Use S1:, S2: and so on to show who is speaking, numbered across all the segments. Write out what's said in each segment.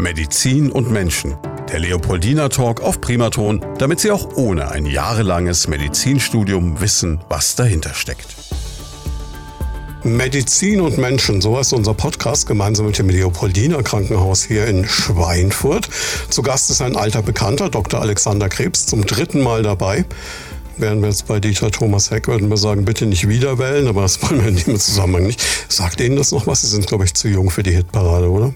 S1: Medizin und Menschen. Der Leopoldina Talk auf Primaton, damit Sie auch ohne ein jahrelanges Medizinstudium wissen, was dahinter steckt. Medizin und Menschen, so heißt unser Podcast gemeinsam mit dem Leopoldina Krankenhaus hier in Schweinfurt. Zu Gast ist ein alter Bekannter, Dr. Alexander Krebs, zum dritten Mal dabei. Wären wir jetzt bei Dieter Thomas Heck, würden wir sagen, bitte nicht wieder wählen, aber das wollen wir in dem Zusammenhang nicht. Sagt Ihnen das noch was? Sie sind, glaube ich, zu jung für die Hitparade, oder?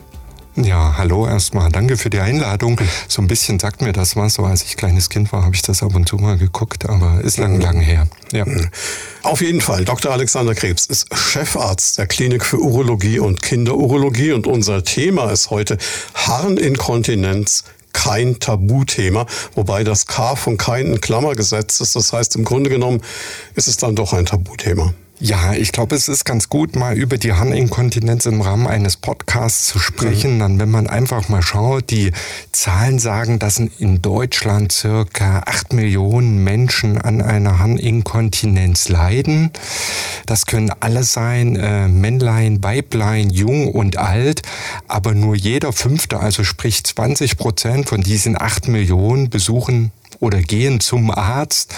S2: Ja, hallo erstmal. Danke für die Einladung. So ein bisschen sagt mir das was. So als ich kleines Kind war, habe ich das ab und zu mal geguckt, aber ist lang, lang her.
S1: Ja. Auf jeden Fall. Dr. Alexander Krebs ist Chefarzt der Klinik für Urologie und Kinderurologie und unser Thema ist heute Harninkontinenz kein Tabuthema, wobei das K von kein in Klammer gesetzt ist. Das heißt, im Grunde genommen ist es dann doch ein Tabuthema.
S2: Ja, ich glaube, es ist ganz gut, mal über die Harninkontinenz im Rahmen eines Podcasts zu sprechen. Mhm. Dann, wenn man einfach mal schaut, die Zahlen sagen, dass in Deutschland circa acht Millionen Menschen an einer Harninkontinenz leiden. Das können alle sein, äh, Männlein, Weiblein, jung und alt. Aber nur jeder Fünfte, also sprich 20 Prozent von diesen acht Millionen besuchen oder gehen zum Arzt.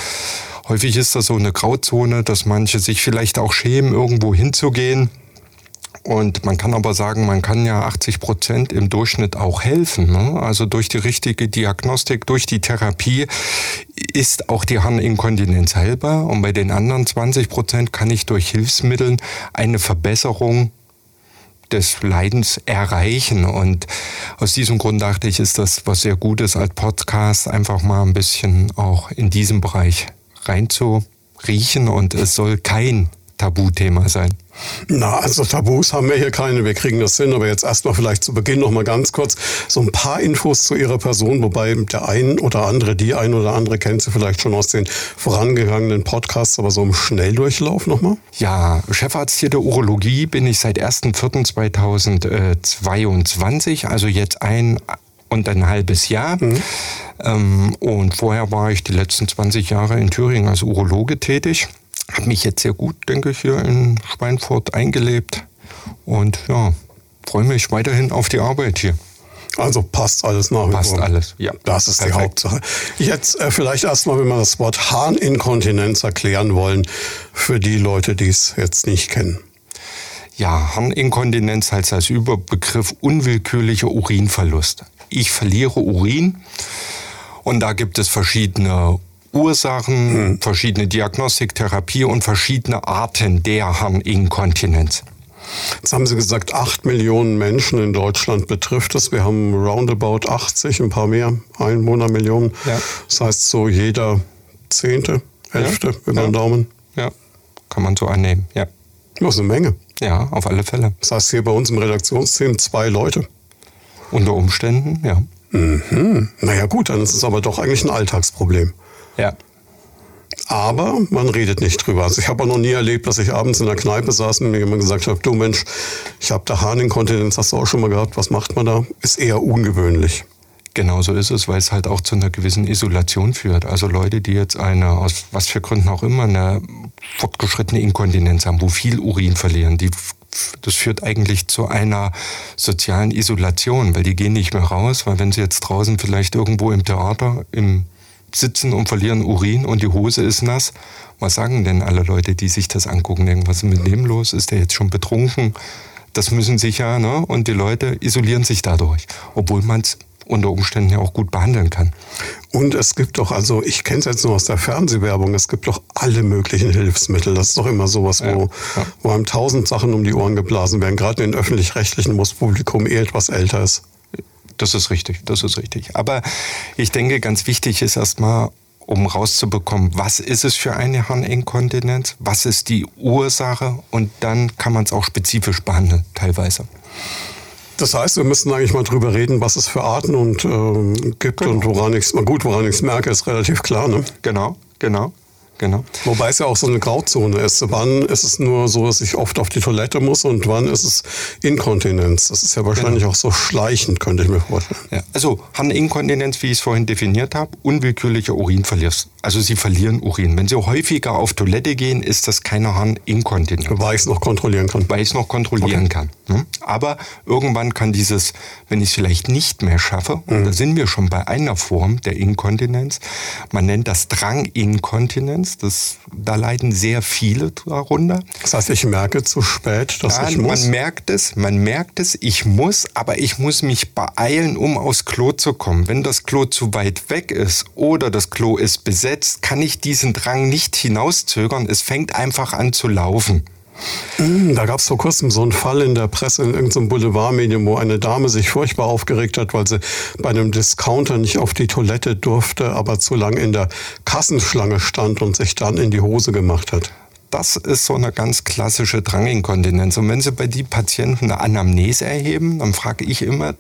S2: Häufig ist das so eine Grauzone, dass manche sich vielleicht auch schämen, irgendwo hinzugehen. Und man kann aber sagen, man kann ja 80 Prozent im Durchschnitt auch helfen. Ne? Also durch die richtige Diagnostik, durch die Therapie ist auch die Harninkontinenz heilbar. Und bei den anderen 20 Prozent kann ich durch Hilfsmitteln eine Verbesserung des Leidens erreichen. Und aus diesem Grund dachte ich, ist das was sehr Gutes als Podcast, einfach mal ein bisschen auch in diesem Bereich reinzuriechen und es soll kein Tabuthema sein.
S1: Na, also Tabus haben wir hier keine, wir kriegen das hin, aber jetzt erstmal vielleicht zu Beginn noch mal ganz kurz so ein paar Infos zu Ihrer Person, wobei der ein oder andere, die ein oder andere kennt sie vielleicht schon aus den vorangegangenen Podcasts, aber so im Schnelldurchlauf nochmal?
S2: Ja, Chefarzt hier der Urologie bin ich seit 1.4.2022, also jetzt ein und ein halbes Jahr. Mhm. Ähm, und vorher war ich die letzten 20 Jahre in Thüringen als Urologe tätig. Habe mich jetzt sehr gut, denke ich, hier in Schweinfurt eingelebt. Und ja, freue mich weiterhin auf die Arbeit hier.
S1: Also passt alles nach
S2: wie vor. Passt alles,
S1: ja. Das ist Perfekt. die Hauptsache. Jetzt äh, vielleicht erstmal, wenn wir das Wort Harninkontinenz erklären wollen, für die Leute, die es jetzt nicht kennen.
S2: Ja, Harninkontinenz heißt als Überbegriff unwillkürlicher Urinverlust. Ich verliere Urin und da gibt es verschiedene Ursachen, hm. verschiedene Diagnostik, Therapie und verschiedene Arten der Harninkontinenz.
S1: Jetzt haben Sie gesagt, acht Millionen Menschen in Deutschland betrifft es. Wir haben roundabout 80, ein paar mehr Einwohnermillionen. Ja. Das heißt so jeder Zehnte, Hälfte ja. über den Daumen.
S2: Ja, kann man so annehmen, ja.
S1: Das ist eine Menge.
S2: Ja, auf alle Fälle.
S1: Das heißt hier bei uns im Redaktionsteam zwei Leute.
S2: Unter Umständen, ja.
S1: Mhm. Naja gut, dann ist es aber doch eigentlich ein Alltagsproblem.
S2: Ja.
S1: Aber man redet nicht drüber. Also ich habe auch noch nie erlebt, dass ich abends in der Kneipe saß und mir jemand gesagt hat, du Mensch, ich habe da Harninkontinenz, hast du auch schon mal gehabt, was macht man da? Ist eher ungewöhnlich.
S2: Genau so ist es, weil es halt auch zu einer gewissen Isolation führt. Also Leute, die jetzt eine, aus was für Gründen auch immer, eine fortgeschrittene Inkontinenz haben, wo viel Urin verlieren, die das führt eigentlich zu einer sozialen Isolation, weil die gehen nicht mehr raus, weil wenn sie jetzt draußen vielleicht irgendwo im Theater im sitzen und verlieren Urin und die Hose ist nass, was sagen denn alle Leute, die sich das angucken? Irgendwas ist mit dem los? Ist der jetzt schon betrunken? Das müssen sich ja, ne? Und die Leute isolieren sich dadurch, obwohl man es unter Umständen ja auch gut behandeln kann.
S1: Und es gibt doch, also ich kenne es jetzt nur aus der Fernsehwerbung, es gibt doch alle möglichen Hilfsmittel. Das ist doch immer sowas, wo, ja, ja. wo einem tausend Sachen um die Ohren geblasen werden, gerade in den öffentlich-rechtlichen, wo das Publikum eh etwas älter ist.
S2: Das ist richtig, das ist richtig. Aber ich denke, ganz wichtig ist erstmal, um rauszubekommen, was ist es für eine Harninkontinenz, was ist die Ursache und dann kann man es auch spezifisch behandeln, teilweise.
S1: Das heißt, wir müssen eigentlich mal drüber reden, was es für Arten und äh, gibt genau. und woran ich es, gut, woran ich es merke, ist relativ klar, ne?
S2: Genau, genau. Genau.
S1: Wobei es ja auch so eine Grauzone ist. Wann ist es nur so, dass ich oft auf die Toilette muss und wann ist es Inkontinenz? Das ist ja wahrscheinlich genau. auch so schleichend, könnte ich mir vorstellen.
S2: Ja. Also Harninkontinenz, wie ich es vorhin definiert habe, unwillkürlicher Urinverlust. Also Sie verlieren Urin. Wenn Sie häufiger auf Toilette gehen, ist das keine Harninkontinenz.
S1: Weil ich es noch kontrollieren kann.
S2: Weil ich es noch kontrollieren okay. kann. Hm? Aber irgendwann kann dieses, wenn ich es vielleicht nicht mehr schaffe, mhm. und da sind wir schon bei einer Form der Inkontinenz, man nennt das Dranginkontinenz, das, da leiden sehr viele darunter.
S1: Das heißt, ich merke zu spät, dass ja, ich muss?
S2: Man merkt es, man merkt es, ich muss, aber ich muss mich beeilen, um aufs Klo zu kommen. Wenn das Klo zu weit weg ist oder das Klo ist besetzt, kann ich diesen Drang nicht hinauszögern. Es fängt einfach an zu laufen.
S1: Hm, da gab es vor kurzem so einen Fall in der Presse, in irgendeinem Boulevardmedium, wo eine Dame sich furchtbar aufgeregt hat, weil sie bei einem Discounter nicht auf die Toilette durfte, aber zu lange in der Kassenschlange stand und sich dann in die Hose gemacht hat.
S2: Das ist so eine ganz klassische Dranginkontinenz. Und wenn Sie bei die Patienten eine Anamnese erheben, dann frage ich immer,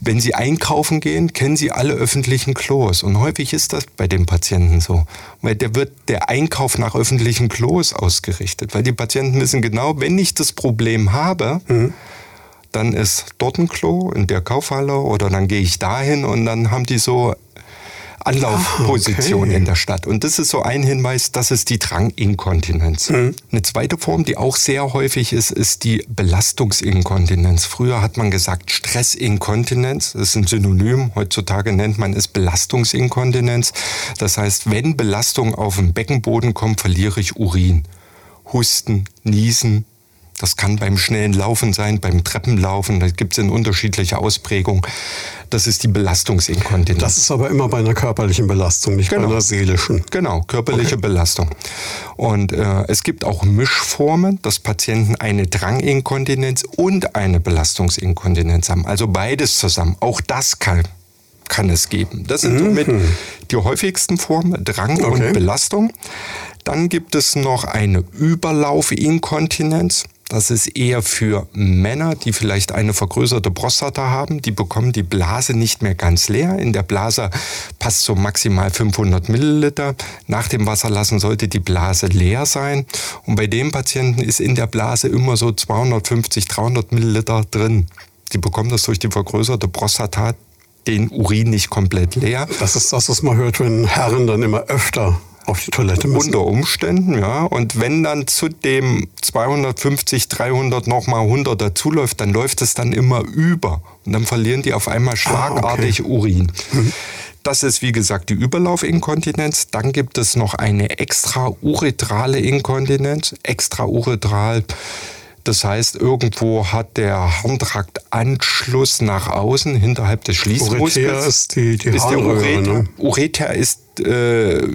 S2: wenn Sie einkaufen gehen, kennen Sie alle öffentlichen Klos. Und häufig ist das bei den Patienten so. Weil der wird der Einkauf nach öffentlichen Klos ausgerichtet. Weil die Patienten wissen genau, wenn ich das Problem habe, mhm. dann ist dort ein Klo in der Kaufhalle oder dann gehe ich dahin und dann haben die so Anlaufposition ah, okay. in der Stadt. Und das ist so ein Hinweis, das ist die Dranginkontinenz. Mhm. Eine zweite Form, die auch sehr häufig ist, ist die Belastungsinkontinenz. Früher hat man gesagt Stressinkontinenz, das ist ein Synonym. Heutzutage nennt man es Belastungsinkontinenz. Das heißt, wenn Belastung auf den Beckenboden kommt, verliere ich Urin. Husten, Niesen, das kann beim schnellen Laufen sein, beim Treppenlaufen, da gibt es in unterschiedliche Ausprägungen. Das ist die Belastungsinkontinenz.
S1: Das ist aber immer bei einer körperlichen Belastung, nicht genau. bei einer seelischen.
S2: Genau, körperliche okay. Belastung. Und äh, es gibt auch Mischformen, dass Patienten eine Dranginkontinenz und eine Belastungsinkontinenz haben. Also beides zusammen. Auch das kann kann es geben. Das sind somit mhm. die häufigsten Formen, Drang okay. und Belastung. Dann gibt es noch eine Überlaufinkontinenz. Das ist eher für Männer, die vielleicht eine vergrößerte Prostata haben. Die bekommen die Blase nicht mehr ganz leer. In der Blase passt so maximal 500 Milliliter. Nach dem Wasserlassen sollte die Blase leer sein. Und bei dem Patienten ist in der Blase immer so 250, 300 Milliliter drin. Die bekommen das durch die vergrößerte Prostata den Urin nicht komplett leer.
S1: Das ist das, was man hört, wenn Herren dann immer öfter auf die Toilette müssen.
S2: Unter Umständen, ja. Und wenn dann zu dem 250, 300 nochmal 100 dazuläuft, dann läuft es dann immer über. Und dann verlieren die auf einmal schlagartig ah, okay. Urin. Mhm. Das ist wie gesagt die Überlaufinkontinenz. Dann gibt es noch eine extrauretrale Inkontinenz. Extrauretral das heißt, irgendwo hat der Harntrakt Anschluss nach außen, hinterhalb des Schließmuskels.
S1: Ureter ist die, die ist Harnröhre, der
S2: Ureter. Ne? Ureter ist äh,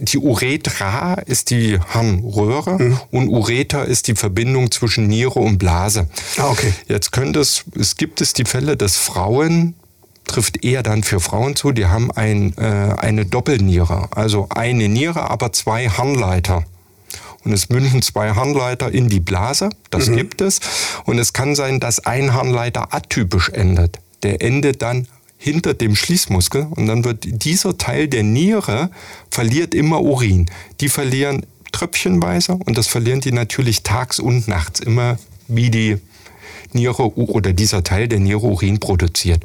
S2: die Uretra ist die Harnröhre mhm. und Ureter ist die Verbindung zwischen Niere und Blase.
S1: Ah, okay.
S2: Jetzt könnte es, es gibt es die Fälle, dass Frauen trifft eher dann für Frauen zu, die haben ein, äh, eine Doppelniere, also eine Niere, aber zwei Harnleiter und es münden zwei Harnleiter in die Blase. Das mhm. gibt es. Und es kann sein, dass ein Harnleiter atypisch endet. Der endet dann hinter dem Schließmuskel und dann wird dieser Teil der Niere verliert immer Urin. Die verlieren tröpfchenweise und das verlieren die natürlich tags und nachts immer wie die Niere oder dieser Teil der Niere Urin produziert.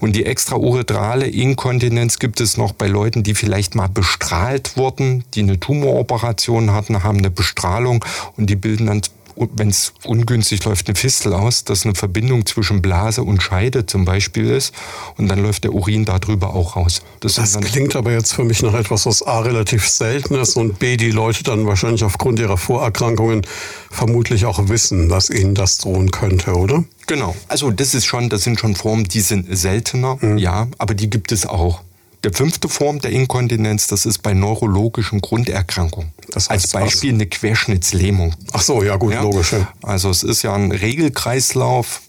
S2: Und die extrauretrale Inkontinenz gibt es noch bei Leuten, die vielleicht mal bestrahlt wurden, die eine Tumoroperation hatten, haben eine Bestrahlung und die bilden dann wenn es ungünstig läuft, eine Fistel aus, dass eine Verbindung zwischen Blase und Scheide zum Beispiel ist und dann läuft der Urin darüber auch raus.
S1: Das, das klingt aber jetzt für mich nach etwas, was A relativ selten ist und B die Leute dann wahrscheinlich aufgrund ihrer Vorerkrankungen vermutlich auch wissen, dass ihnen das drohen könnte, oder?
S2: Genau. Also das ist schon, das sind schon Formen, die sind seltener, mhm. ja, aber die gibt es auch. Der fünfte Form der Inkontinenz, das ist bei neurologischen Grunderkrankungen. Das heißt Als Beispiel was? eine Querschnittslähmung.
S1: Ach so, ja gut, ja? logisch. Ja.
S2: Also es ist ja ein Regelkreislauf,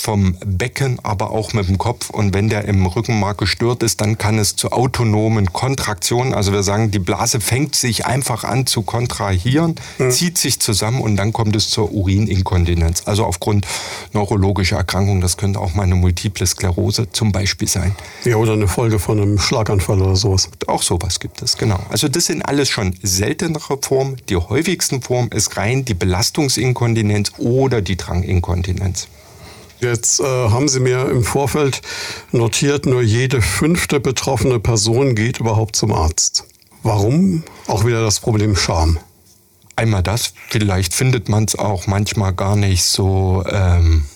S2: vom Becken, aber auch mit dem Kopf. Und wenn der im Rückenmark gestört ist, dann kann es zu autonomen Kontraktionen, also wir sagen, die Blase fängt sich einfach an zu kontrahieren, mhm. zieht sich zusammen und dann kommt es zur Urininkontinenz. Also aufgrund neurologischer Erkrankungen, das könnte auch mal eine multiple Sklerose zum Beispiel sein.
S1: Ja, oder eine Folge von einem Schlaganfall oder sowas.
S2: Auch sowas gibt es, genau. Also das sind alles schon seltenere Formen. Die häufigsten Formen ist rein die Belastungsinkontinenz oder die Dranginkontinenz.
S1: Jetzt äh, haben Sie mir im Vorfeld notiert, nur jede fünfte betroffene Person geht überhaupt zum Arzt. Warum? Auch wieder das Problem Scham.
S2: Einmal das, vielleicht findet man es auch manchmal gar nicht so, ähm,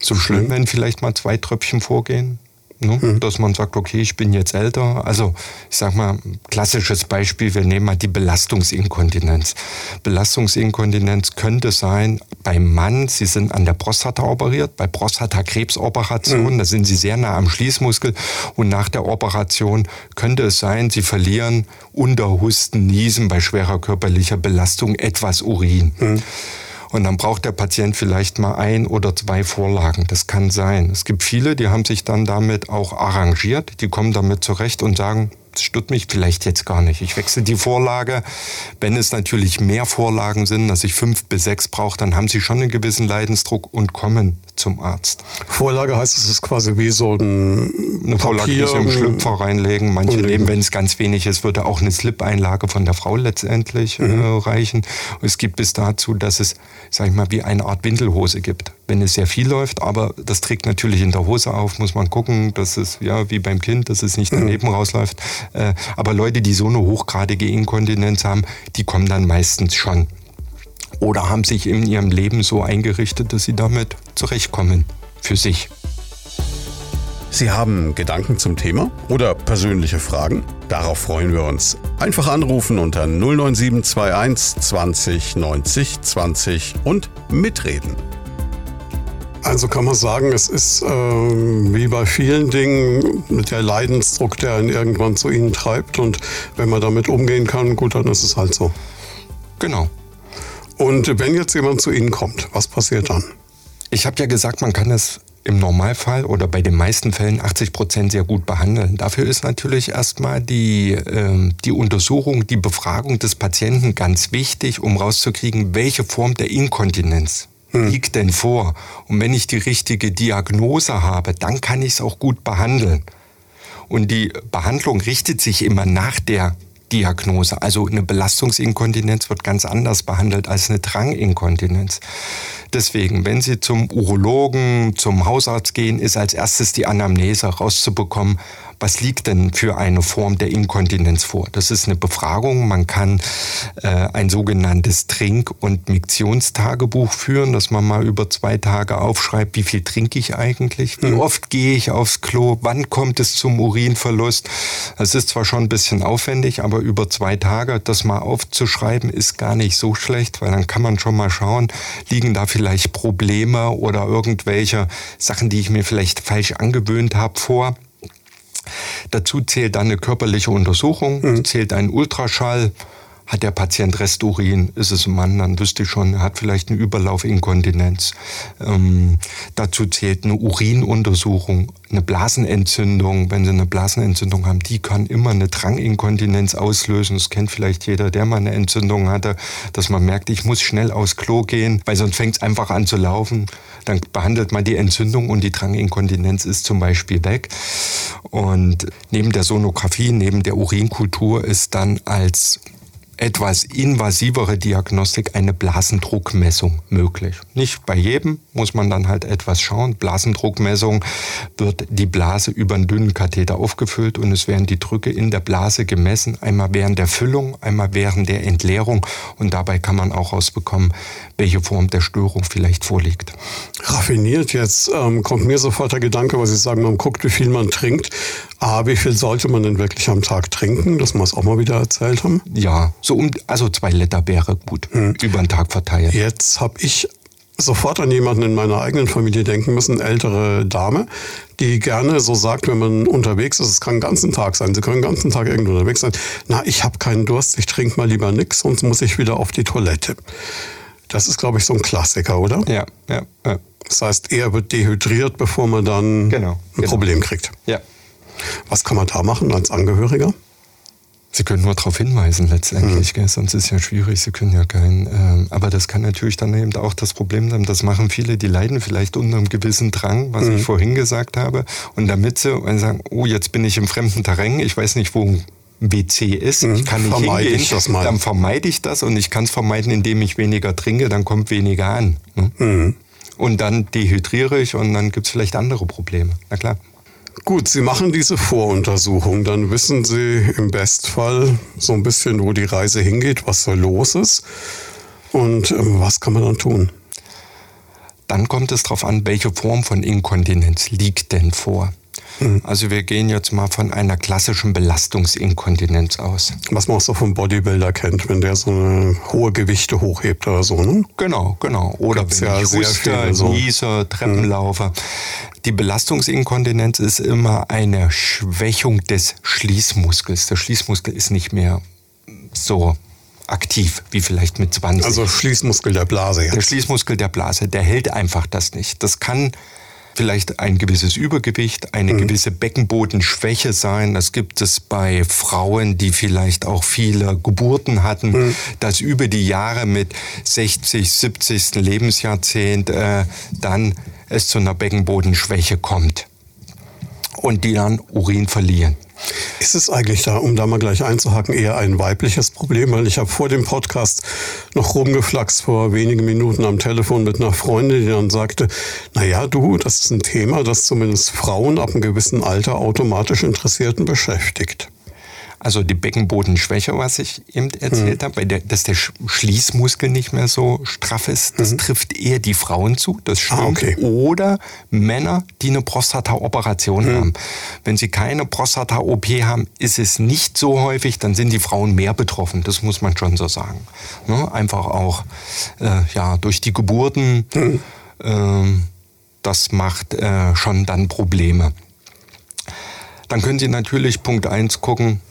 S2: so schlimm, wenn vielleicht mal zwei Tröpfchen vorgehen. Ne? Mhm. Dass man sagt, okay, ich bin jetzt älter. Also ich sag mal, klassisches Beispiel, wir nehmen mal die Belastungsinkontinenz. Belastungsinkontinenz könnte sein, beim Mann, Sie sind an der Prostata operiert, bei Prostatakrebsoperation, mhm. da sind Sie sehr nah am Schließmuskel und nach der Operation könnte es sein, Sie verlieren unter Husten, Niesen bei schwerer körperlicher Belastung etwas Urin. Mhm. Und dann braucht der Patient vielleicht mal ein oder zwei Vorlagen. Das kann sein. Es gibt viele, die haben sich dann damit auch arrangiert. Die kommen damit zurecht und sagen, stört mich vielleicht jetzt gar nicht. Ich wechsle die Vorlage. Wenn es natürlich mehr Vorlagen sind, dass ich fünf bis sechs brauche, dann haben sie schon einen gewissen Leidensdruck und kommen zum Arzt.
S1: Vorlage heißt, es ist quasi wie so ein
S2: eine Vorlage, die Sie im Schlüpfer reinlegen. Manche nehmen, wenn es ganz wenig ist, würde auch eine Slip-Einlage von der Frau letztendlich äh, mhm. äh, reichen. Es gibt bis dazu, dass es, sag ich mal, wie eine Art Windelhose gibt. Wenn es sehr viel läuft, aber das trägt natürlich in der Hose auf, muss man gucken, dass es, ja, wie beim Kind, dass es nicht mhm. daneben rausläuft. Äh, aber Leute, die so eine hochgradige Inkontinenz haben, die kommen dann meistens schon oder haben sich in ihrem Leben so eingerichtet, dass sie damit zurechtkommen für sich.
S1: Sie haben Gedanken zum Thema oder persönliche Fragen? Darauf freuen wir uns. Einfach anrufen unter 09721 20 90 20 und mitreden. Also kann man sagen, es ist äh, wie bei vielen Dingen mit der Leidensdruck, der ihn irgendwann zu ihnen treibt. Und wenn man damit umgehen kann, gut, dann ist es halt so.
S2: Genau.
S1: Und wenn jetzt jemand zu Ihnen kommt, was passiert dann?
S2: Ich habe ja gesagt, man kann es im Normalfall oder bei den meisten Fällen 80 Prozent sehr gut behandeln. Dafür ist natürlich erstmal die, äh, die Untersuchung, die Befragung des Patienten ganz wichtig, um rauszukriegen, welche Form der Inkontinenz. Liegt denn vor. Und wenn ich die richtige Diagnose habe, dann kann ich es auch gut behandeln. Und die Behandlung richtet sich immer nach der Diagnose. Also eine Belastungsinkontinenz wird ganz anders behandelt als eine Dranginkontinenz. Deswegen, wenn Sie zum Urologen, zum Hausarzt gehen, ist als erstes die Anamnese rauszubekommen, was liegt denn für eine Form der Inkontinenz vor? Das ist eine Befragung. Man kann äh, ein sogenanntes Trink- und Miktionstagebuch führen, dass man mal über zwei Tage aufschreibt, wie viel trinke ich eigentlich, wie mhm. oft gehe ich aufs Klo, wann kommt es zum Urinverlust. Das ist zwar schon ein bisschen aufwendig, aber über zwei Tage das mal aufzuschreiben, ist gar nicht so schlecht, weil dann kann man schon mal schauen, liegen da vielleicht Probleme oder irgendwelche Sachen, die ich mir vielleicht falsch angewöhnt habe vor. Dazu zählt dann eine körperliche Untersuchung, mhm. zählt ein Ultraschall. Hat der Patient Resturin, ist es ein Mann, dann wüsste ich schon, er hat vielleicht eine Überlaufinkontinenz. Ähm, dazu zählt eine Urinuntersuchung, eine Blasenentzündung. Wenn Sie eine Blasenentzündung haben, die kann immer eine Dranginkontinenz auslösen. Das kennt vielleicht jeder, der mal eine Entzündung hatte, dass man merkt, ich muss schnell aufs Klo gehen, weil sonst fängt es einfach an zu laufen. Dann behandelt man die Entzündung und die Dranginkontinenz ist zum Beispiel weg. Und neben der Sonographie, neben der Urinkultur ist dann als etwas invasivere Diagnostik eine Blasendruckmessung möglich. Nicht bei jedem muss man dann halt etwas schauen. Blasendruckmessung wird die Blase über einen dünnen Katheter aufgefüllt und es werden die Drücke in der Blase gemessen, einmal während der Füllung, einmal während der Entleerung und dabei kann man auch rausbekommen, welche Form der Störung vielleicht vorliegt.
S1: Raffiniert jetzt ähm, kommt mir sofort der Gedanke, weil Sie sagen, man guckt, wie viel man trinkt. Ah, wie viel sollte man denn wirklich am Tag trinken, dass wir es auch mal wieder erzählt haben?
S2: Ja, so um, also zwei Liter wäre gut, hm. über den Tag verteilt.
S1: Jetzt habe ich sofort an jemanden in meiner eigenen Familie denken müssen, ältere Dame, die gerne so sagt, wenn man unterwegs ist, es kann den ganzen Tag sein, sie können den ganzen Tag irgendwo unterwegs sein, na, ich habe keinen Durst, ich trinke mal lieber nichts, sonst muss ich wieder auf die Toilette. Das ist, glaube ich, so ein Klassiker, oder?
S2: Ja, ja, ja.
S1: Das heißt, er wird dehydriert, bevor man dann
S2: genau,
S1: ein
S2: genau.
S1: Problem kriegt.
S2: Ja.
S1: Was kann man da machen als Angehöriger?
S2: Sie können nur darauf hinweisen letztendlich, mhm. sonst ist ja schwierig, Sie können ja kein, ähm, aber das kann natürlich dann eben auch das Problem sein, das machen viele, die leiden vielleicht unter einem gewissen Drang, was mhm. ich vorhin gesagt habe, und damit sie sagen, oh, jetzt bin ich im fremden Terrain, ich weiß nicht, wo ein WC ist, ich mhm. kann nicht vermeide hingehen, ich dann vermeide ich das und ich kann es vermeiden, indem ich weniger trinke, dann kommt weniger an. Ne? Mhm. Und dann dehydriere ich und dann gibt es vielleicht andere Probleme, na klar.
S1: Gut, Sie machen diese Voruntersuchung, dann wissen Sie im Bestfall so ein bisschen, wo die Reise hingeht, was da los ist und ähm, was kann man dann tun.
S2: Dann kommt es darauf an, welche Form von Inkontinenz liegt denn vor. Mhm. Also wir gehen jetzt mal von einer klassischen Belastungsinkontinenz aus.
S1: Was man auch so vom Bodybuilder kennt, wenn der so eine hohe Gewichte hochhebt oder so, ne?
S2: Genau, genau. Oder Gibt's wenn ja ich huste, so. niese, Treppenlaufer. Mhm. Die Belastungsinkontinenz ist immer eine Schwächung des Schließmuskels. Der Schließmuskel ist nicht mehr so aktiv, wie vielleicht mit 20.
S1: Also Schließmuskel der Blase
S2: jetzt. Der Schließmuskel der Blase, der hält einfach das nicht. Das kann vielleicht ein gewisses Übergewicht, eine mhm. gewisse Beckenbodenschwäche sein. Das gibt es bei Frauen, die vielleicht auch viele Geburten hatten, mhm. dass über die Jahre mit 60, 70. Lebensjahrzehnt äh, dann es zu einer Beckenbodenschwäche kommt und die dann Urin verlieren.
S1: Ist es eigentlich da, um da mal gleich einzuhaken, eher ein weibliches Problem? Weil ich habe vor dem Podcast noch rumgeflaxt vor wenigen Minuten am Telefon mit einer Freundin, die dann sagte, naja, du, das ist ein Thema, das zumindest Frauen ab einem gewissen Alter automatisch Interessierten beschäftigt.
S2: Also die Beckenbodenschwäche, was ich eben erzählt mhm. habe, der, dass der Schließmuskel nicht mehr so straff ist, das mhm. trifft eher die Frauen zu, das ah, stimmt. Ah, okay. Oder Männer, die eine Prostata-Operation mhm. haben. Wenn sie keine Prostata-OP haben, ist es nicht so häufig, dann sind die Frauen mehr betroffen. Das muss man schon so sagen. Ne? Einfach auch äh, ja, durch die Geburten. Äh, das macht äh, schon dann Probleme. Dann können Sie natürlich Punkt 1 gucken,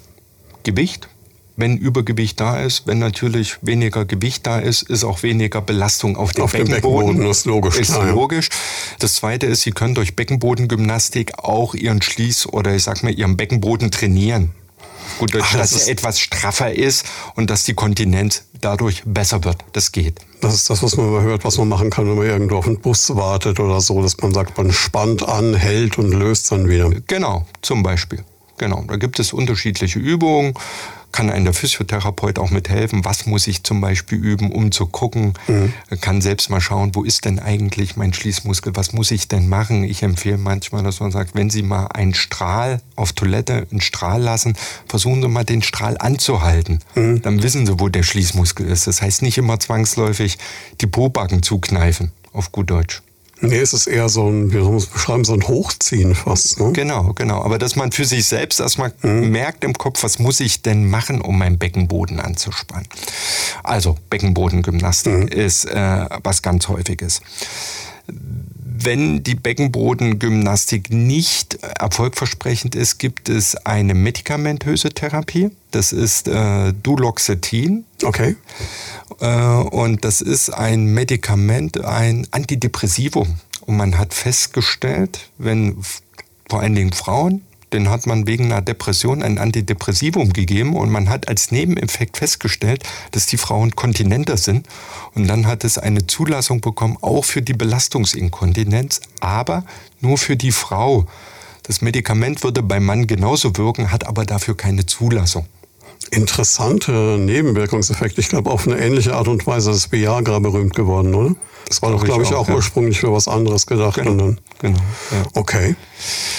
S2: Gewicht. Wenn Übergewicht da ist, wenn natürlich weniger Gewicht da ist, ist auch weniger Belastung auf dem auf Beckenboden. Dem Beckenboden
S1: ist logisch.
S2: Ist klar, logisch. Das zweite ist, Sie können durch Beckenbodengymnastik auch Ihren Schließ- oder ich sag mal Ihren Beckenboden trainieren. Gut, Ach, dass er etwas straffer ist und dass die Kontinenz dadurch besser wird. Das geht.
S1: Das ist das, was man immer hört, was man machen kann, wenn man irgendwo auf einen Bus wartet oder so, dass man sagt, man spannt an, hält und löst dann wieder.
S2: Genau, zum Beispiel. Genau, da gibt es unterschiedliche Übungen. Kann ein der Physiotherapeut auch mithelfen? Was muss ich zum Beispiel üben, um zu gucken? Mhm. Kann selbst mal schauen, wo ist denn eigentlich mein Schließmuskel? Was muss ich denn machen? Ich empfehle manchmal, dass man sagt, wenn Sie mal einen Strahl auf Toilette, einen Strahl lassen, versuchen Sie mal den Strahl anzuhalten. Mhm. Dann wissen Sie, wo der Schließmuskel ist. Das heißt nicht immer zwangsläufig die Pobacken zukneifen, auf gut Deutsch.
S1: Nee, es ist eher so ein, wie soll man es beschreiben, so ein Hochziehen fast. Ne?
S2: Genau, genau. Aber dass man für sich selbst erstmal mhm. merkt im Kopf, was muss ich denn machen, um meinen Beckenboden anzuspannen. Also Beckenbodengymnastik mhm. ist äh, was ganz häufiges. Wenn die Beckenbodengymnastik nicht erfolgversprechend ist, gibt es eine medikamentöse Therapie. Das ist äh, Duloxetin.
S1: Okay.
S2: Äh, und das ist ein Medikament, ein Antidepressivum. Und man hat festgestellt, wenn vor allen Dingen Frauen, den hat man wegen einer Depression ein Antidepressivum gegeben und man hat als Nebeneffekt festgestellt, dass die Frauen kontinenter sind. Und dann hat es eine Zulassung bekommen, auch für die Belastungsinkontinenz, aber nur für die Frau. Das Medikament würde beim Mann genauso wirken, hat aber dafür keine Zulassung
S1: interessante Nebenwirkungseffekte. Ich glaube, auf eine ähnliche Art und Weise ist Viagra berühmt geworden, oder? Das war doch, glaube ich, auch, auch ja. ursprünglich für was anderes gedacht.
S2: Genau.
S1: Dann,
S2: genau
S1: ja. Okay.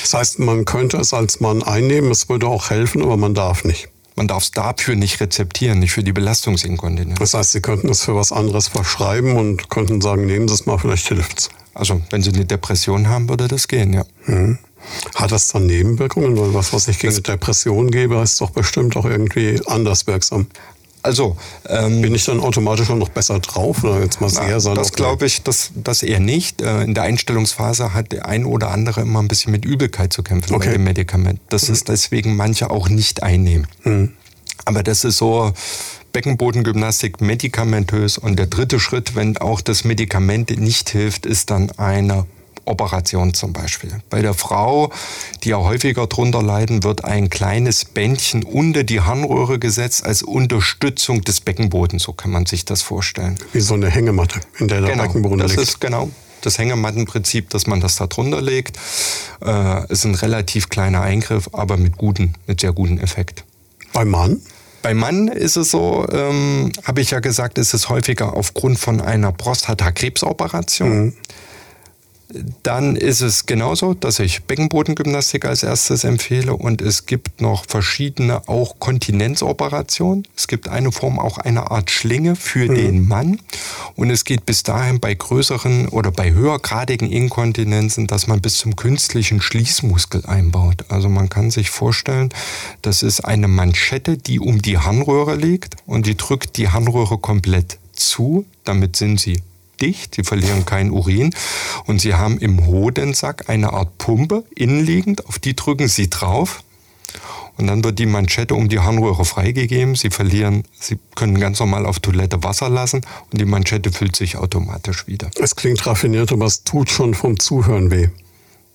S1: Das heißt, man könnte es als Mann einnehmen, es würde auch helfen, aber man darf nicht.
S2: Man darf es dafür nicht rezeptieren, nicht für die Belastungsinkontinenz.
S1: Das heißt, Sie könnten es für was anderes verschreiben und könnten sagen, nehmen Sie es mal, vielleicht hilft es.
S2: Also, wenn Sie eine Depression haben, würde das gehen, ja.
S1: Mhm. Hat das dann Nebenwirkungen? Weil was, was ich gegen das Depression gebe, ist doch bestimmt auch irgendwie anders wirksam.
S2: Also
S1: ähm, bin ich dann automatisch noch besser drauf oder jetzt mal sehr
S2: na, Das glaube ich, das, das eher nicht. Äh, in der Einstellungsphase hat der ein oder andere immer ein bisschen mit Übelkeit zu kämpfen okay. bei dem Medikament. Das mhm. ist deswegen manche auch nicht einnehmen. Mhm. Aber das ist so Beckenbodengymnastik medikamentös. Und der dritte Schritt, wenn auch das Medikament nicht hilft, ist dann eine Operation zum Beispiel. Bei der Frau, die ja häufiger drunter leiden, wird ein kleines Bändchen unter die Harnröhre gesetzt als Unterstützung des Beckenbodens. So kann man sich das vorstellen.
S1: Wie so eine Hängematte, in der der
S2: genau,
S1: Beckenboden
S2: das
S1: liegt.
S2: ist genau das Hängemattenprinzip, dass man das da drunter legt. Äh, ist ein relativ kleiner Eingriff, aber mit guten, mit sehr guten Effekt.
S1: Beim Mann?
S2: Beim Mann ist es so, ähm, habe ich ja gesagt, ist es häufiger aufgrund von einer Prostatakrebsoperation. Mhm dann ist es genauso, dass ich Beckenbodengymnastik als erstes empfehle und es gibt noch verschiedene auch Kontinenzoperationen. Es gibt eine Form auch eine Art Schlinge für mhm. den Mann und es geht bis dahin bei größeren oder bei höhergradigen Inkontinenzen, dass man bis zum künstlichen Schließmuskel einbaut. Also man kann sich vorstellen, das ist eine Manschette, die um die Harnröhre liegt und die drückt die Harnröhre komplett zu. Damit sind sie dicht, sie verlieren kein Urin und sie haben im Hodensack eine Art Pumpe innenliegend, auf die drücken sie drauf und dann wird die Manschette um die Harnröhre freigegeben. Sie verlieren, sie können ganz normal auf Toilette Wasser lassen und die Manschette füllt sich automatisch wieder.
S1: Es klingt raffiniert, aber es tut schon vom Zuhören weh.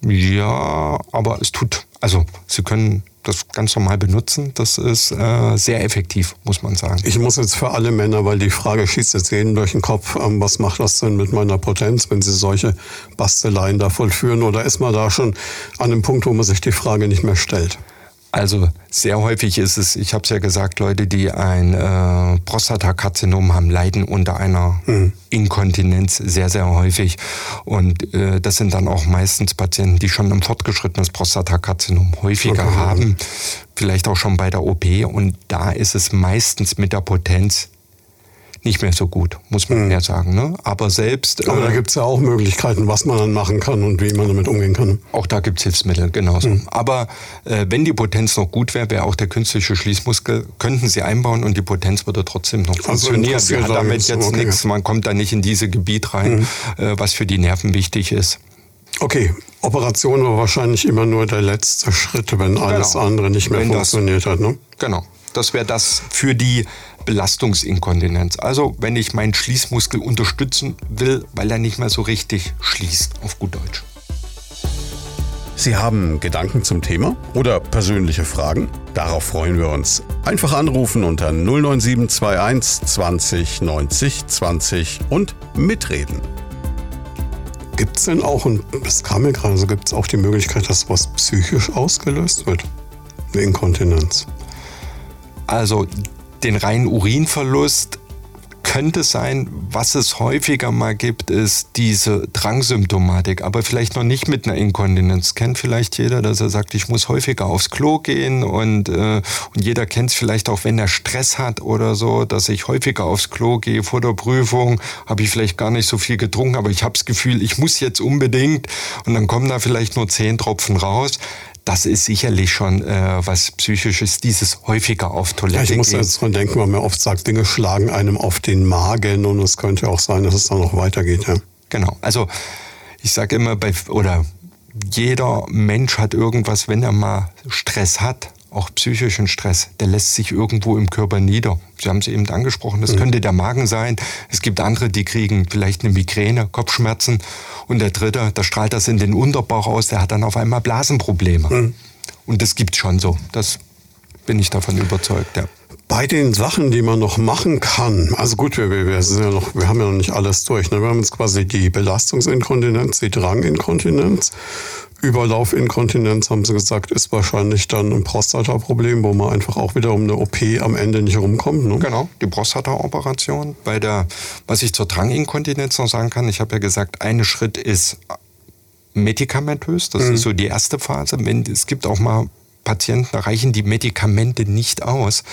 S2: Ja, aber es tut, also Sie können das ganz normal benutzen. Das ist äh, sehr effektiv, muss man sagen.
S1: Ich muss jetzt für alle Männer, weil die Frage schießt jetzt jedem durch den Kopf, ähm, was macht das denn mit meiner Potenz, wenn sie solche Basteleien da vollführen? Oder ist man da schon an einem Punkt, wo man sich die Frage nicht mehr stellt?
S2: Also sehr häufig ist es, ich habe es ja gesagt, Leute, die ein äh, Prostatakarzinom haben, leiden unter einer mhm. Inkontinenz sehr, sehr häufig. Und äh, das sind dann auch meistens Patienten, die schon ein fortgeschrittenes Prostatakarzinom häufiger okay. haben, vielleicht auch schon bei der OP. Und da ist es meistens mit der Potenz nicht mehr so gut, muss man mhm. ja sagen. Ne? Aber selbst.
S1: Aber äh, da gibt es ja auch Möglichkeiten, was man dann machen kann und wie man damit umgehen kann.
S2: Auch da gibt es Hilfsmittel, genauso. Mhm. Aber äh, wenn die Potenz noch gut wäre, wäre auch der künstliche Schließmuskel, könnten sie einbauen und die Potenz würde trotzdem noch also funktionieren. Sie hat damit jetzt okay. nichts, man kommt da nicht in dieses Gebiet rein, mhm. äh, was für die Nerven wichtig ist.
S1: Okay, Operation war wahrscheinlich immer nur der letzte Schritt, wenn alles genau. andere nicht mehr wenn funktioniert das, hat. Ne?
S2: Genau. Das wäre das für die Belastungsinkontinenz. Also wenn ich meinen Schließmuskel unterstützen will, weil er nicht mehr so richtig schließt, auf gut Deutsch.
S3: Sie haben Gedanken zum Thema oder persönliche Fragen? Darauf freuen wir uns. Einfach anrufen unter 09721 20 90 20 und mitreden.
S1: Gibt es denn auch, und das kam mir gerade, so gibt es auch die Möglichkeit, dass was psychisch ausgelöst wird? Eine Inkontinenz.
S2: Also den reinen Urinverlust könnte sein, was es häufiger mal gibt, ist diese Drangsymptomatik, aber vielleicht noch nicht mit einer Inkontinenz. Kennt vielleicht jeder, dass er sagt, ich muss häufiger aufs Klo gehen und, äh, und jeder kennt es vielleicht auch, wenn er Stress hat oder so, dass ich häufiger aufs Klo gehe. Vor der Prüfung habe ich vielleicht gar nicht so viel getrunken, aber ich habe das Gefühl, ich muss jetzt unbedingt und dann kommen da vielleicht nur zehn Tropfen raus das ist sicherlich schon äh, was Psychisches, dieses häufiger auf Toilette
S1: ja, Ich muss jetzt dran denken, weil man oft sagt, Dinge schlagen einem auf den Magen und es könnte auch sein, dass es dann noch weitergeht. Ja.
S2: Genau, also ich sage immer, bei, oder jeder Mensch hat irgendwas, wenn er mal Stress hat, auch psychischen Stress, der lässt sich irgendwo im Körper nieder. Sie haben es eben angesprochen, das mhm. könnte der Magen sein. Es gibt andere, die kriegen vielleicht eine Migräne, Kopfschmerzen. Und der dritte, da strahlt das in den Unterbauch aus, der hat dann auf einmal Blasenprobleme. Mhm. Und das gibt schon so. Das bin ich davon überzeugt, ja.
S1: Bei den Sachen, die man noch machen kann, also gut, wir, wir, sind ja noch, wir haben ja noch nicht alles durch. Ne? Wir haben jetzt quasi die Belastungsinkontinenz, die Dranginkontinenz. Überlaufinkontinenz, haben sie gesagt, ist wahrscheinlich dann ein Prostata-Problem, wo man einfach auch wieder um eine OP am Ende nicht rumkommt. Ne?
S2: Genau, die Prostata-Operation. Bei der, was ich zur Dranginkontinenz noch sagen kann, ich habe ja gesagt, ein Schritt ist medikamentös, das mhm. ist so die erste Phase. Wenn, es gibt auch mal Patienten, da reichen die Medikamente nicht aus.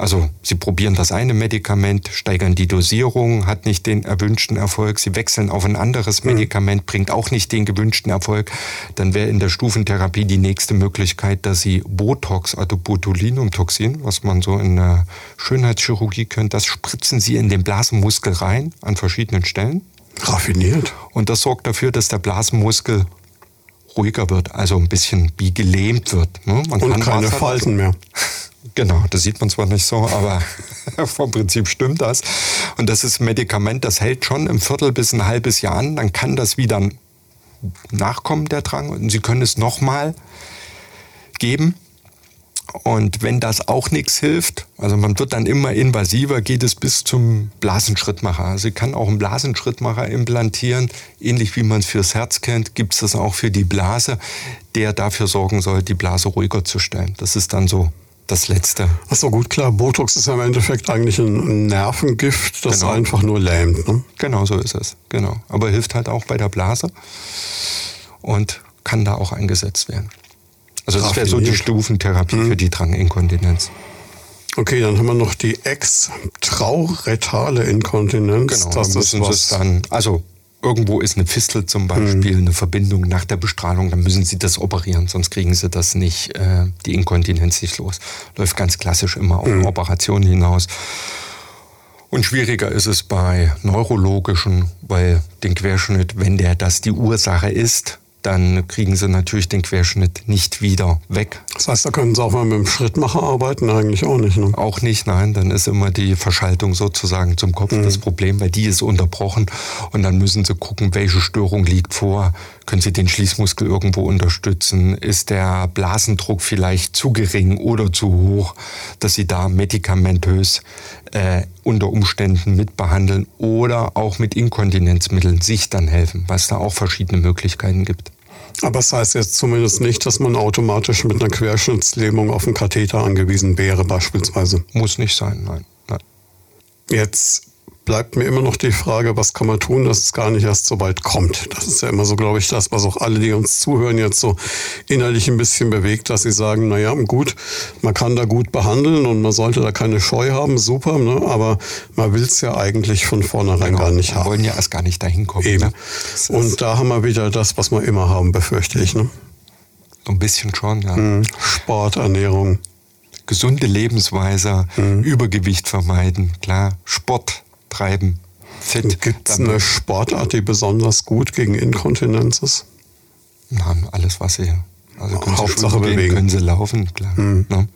S2: Also sie probieren das eine Medikament, steigern die Dosierung, hat nicht den erwünschten Erfolg. Sie wechseln auf ein anderes mhm. Medikament, bringt auch nicht den gewünschten Erfolg. Dann wäre in der Stufentherapie die nächste Möglichkeit, dass sie Botox, also Botulinumtoxin, was man so in der Schönheitschirurgie kennt, das spritzen sie in den Blasenmuskel rein an verschiedenen Stellen.
S1: Raffiniert.
S2: Und das sorgt dafür, dass der Blasenmuskel ruhiger wird, also ein bisschen wie gelähmt wird.
S1: Ne? Man Und keine Falten mehr.
S2: Genau, das sieht man zwar nicht so, aber vom Prinzip stimmt das. Und das ist ein Medikament, das hält schon ein Viertel bis ein halbes Jahr an. Dann kann das wieder nachkommen, der Drang. Und Sie können es nochmal geben. Und wenn das auch nichts hilft, also man wird dann immer invasiver, geht es bis zum Blasenschrittmacher. Also ich kann auch einen Blasenschrittmacher implantieren, ähnlich wie man es fürs Herz kennt, gibt es das auch für die Blase, der dafür sorgen soll, die Blase ruhiger zu stellen. Das ist dann so das Letzte.
S1: Ach so, gut, klar. Botox ist ja im Endeffekt eigentlich ein Nervengift, das genau. einfach nur lähmt. Ne?
S2: Genau so ist es. Genau. Aber hilft halt auch bei der Blase und kann da auch eingesetzt werden. Also das wäre so die Stufentherapie hm. für die Dranginkontinenz.
S1: Okay, dann haben wir noch die extrauretale Inkontinenz.
S2: Genau, das ist was dann, also irgendwo ist eine Fistel zum Beispiel, mhm. eine Verbindung nach der Bestrahlung, dann müssen Sie das operieren, sonst kriegen Sie das nicht, äh, die Inkontinenz nicht los. Läuft ganz klassisch immer auf mhm. Operationen hinaus. Und schwieriger ist es bei neurologischen, weil den Querschnitt, wenn der das die Ursache ist, dann kriegen sie natürlich den Querschnitt nicht wieder weg.
S1: Das heißt, da können sie auch mal mit dem Schrittmacher arbeiten? Eigentlich auch nicht, ne?
S2: Auch nicht, nein. Dann ist immer die Verschaltung sozusagen zum Kopf mhm. das Problem, weil die ist unterbrochen. Und dann müssen sie gucken, welche Störung liegt vor. Können sie den Schließmuskel irgendwo unterstützen? Ist der Blasendruck vielleicht zu gering oder zu hoch, dass sie da medikamentös äh, unter Umständen mitbehandeln oder auch mit Inkontinenzmitteln sich dann helfen, was da auch verschiedene Möglichkeiten gibt.
S1: Aber das heißt jetzt zumindest nicht, dass man automatisch mit einer Querschnittslähmung auf einen Katheter angewiesen wäre, beispielsweise.
S2: Muss nicht sein, nein. nein.
S1: Jetzt bleibt mir immer noch die Frage, was kann man tun, dass es gar nicht erst so weit kommt. Das ist ja immer so, glaube ich, das, was auch alle, die uns zuhören, jetzt so innerlich ein bisschen bewegt, dass sie sagen, naja, gut, man kann da gut behandeln und man sollte da keine Scheu haben, super, ne? aber man will es ja eigentlich von vornherein genau, gar nicht haben.
S2: Wir wollen ja erst gar nicht dahin kommen.
S1: Eben. Ne? Und da haben wir wieder das, was wir immer haben, befürchte ich. Ne?
S2: So ein bisschen schon, ja.
S1: Mhm. Sport, Ernährung.
S2: Gesunde Lebensweise, mhm. Übergewicht vermeiden, klar, Sport treiben.
S1: Fit. Gibt es eine Sportart, die besonders gut gegen Inkontinenz ist?
S2: Nein, alles, was sie.
S1: Also können Hauptsache sie bewegen.
S2: können sie laufen, klar. Mhm. Ne?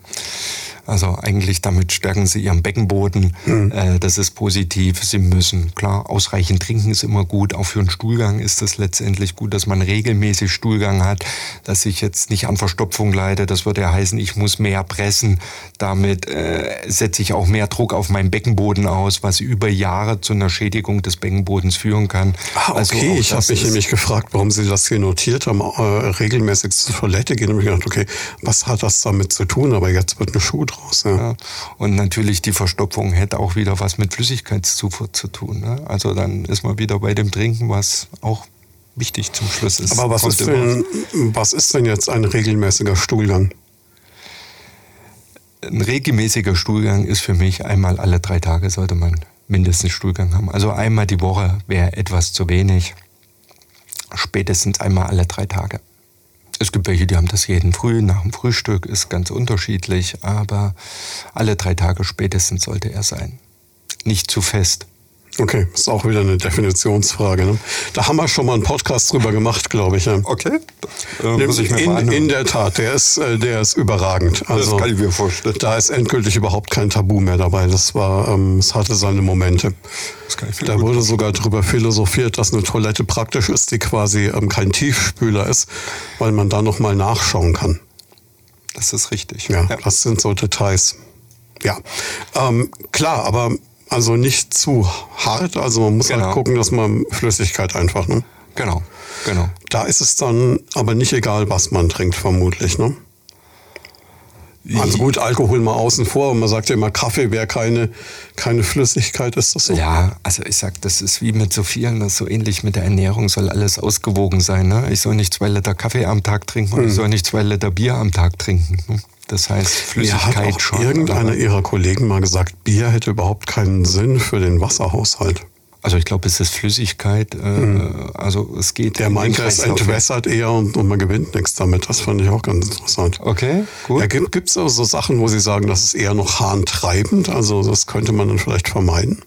S2: Also eigentlich damit stärken sie ihren Beckenboden. Mhm. Äh, das ist positiv. Sie müssen, klar, ausreichend trinken ist immer gut. Auch für einen Stuhlgang ist das letztendlich gut, dass man regelmäßig Stuhlgang hat, dass ich jetzt nicht an Verstopfung leide. Das würde ja heißen, ich muss mehr pressen. Damit äh, setze ich auch mehr Druck auf meinen Beckenboden aus, was über Jahre zu einer Schädigung des Beckenbodens führen kann.
S1: Ah, okay, also ich habe mich nämlich gefragt, warum Sie das hier notiert haben, äh, regelmäßig zur Toilette gehen. Und ich gedacht, okay, was hat das damit zu tun? Aber jetzt wird eine Schuh draus. Ja. ja.
S2: Und natürlich die Verstopfung hätte auch wieder was mit Flüssigkeitszufuhr zu tun. Ne? Also dann ist man wieder bei dem Trinken, was auch wichtig zum Schluss ist.
S1: Aber was ist, denn, was ist denn jetzt ein regelmäßiger Stuhlgang?
S2: Ein regelmäßiger Stuhlgang ist für mich einmal alle drei Tage sollte man mindestens Stuhlgang haben. Also einmal die Woche wäre etwas zu wenig. Spätestens einmal alle drei Tage. Es gibt welche, die haben das jeden Früh nach dem Frühstück, ist ganz unterschiedlich, aber alle drei Tage spätestens sollte er sein. Nicht zu fest.
S1: Okay, ist auch wieder eine Definitionsfrage. Ne? Da haben wir schon mal einen Podcast drüber gemacht, glaube ich.
S2: Okay.
S1: Äh, muss ich mir in, mal in der Tat, der ist, äh, der ist überragend.
S2: Also, das kann ich mir vorstellen.
S1: Da ist endgültig überhaupt kein Tabu mehr dabei. Das war, ähm, es hatte seine Momente. da wurde sogar darüber philosophiert, dass eine Toilette praktisch ist, die quasi ähm, kein Tiefspüler ist, weil man da nochmal nachschauen kann.
S2: Das ist richtig.
S1: Ja, ja, das sind so Details. Ja, ähm, klar, aber also nicht zu hart. Also man muss halt genau. halt gucken, dass man Flüssigkeit einfach, ne?
S2: Genau, genau.
S1: Da ist es dann aber nicht egal, was man trinkt, vermutlich, ne? Also gut, Alkohol mal außen vor. Man sagt ja immer, Kaffee wäre keine, keine Flüssigkeit, ist das so?
S2: Ja, also ich sag, das ist wie mit so vielen, das ist so ähnlich mit der Ernährung, soll alles ausgewogen sein. Ne? Ich soll nicht zwei Liter Kaffee am Tag trinken und hm. ich soll nicht zwei Liter Bier am Tag trinken. Ne? Das heißt, Flüssigkeit
S1: Mir hat auch schon. Irgendeiner ihrer Kollegen mal gesagt, Bier hätte überhaupt keinen Sinn für den Wasserhaushalt.
S2: Also ich glaube, es ist Flüssigkeit. Äh, mhm. Also es geht.
S1: Der meinte, es entwässert eher und, und, man gewinnt nichts damit. Das fand ich auch ganz interessant.
S2: Okay, gut.
S1: Ja, gibt es also so Sachen, wo Sie sagen, das ist eher noch harntreibend? Also das könnte man dann vielleicht vermeiden?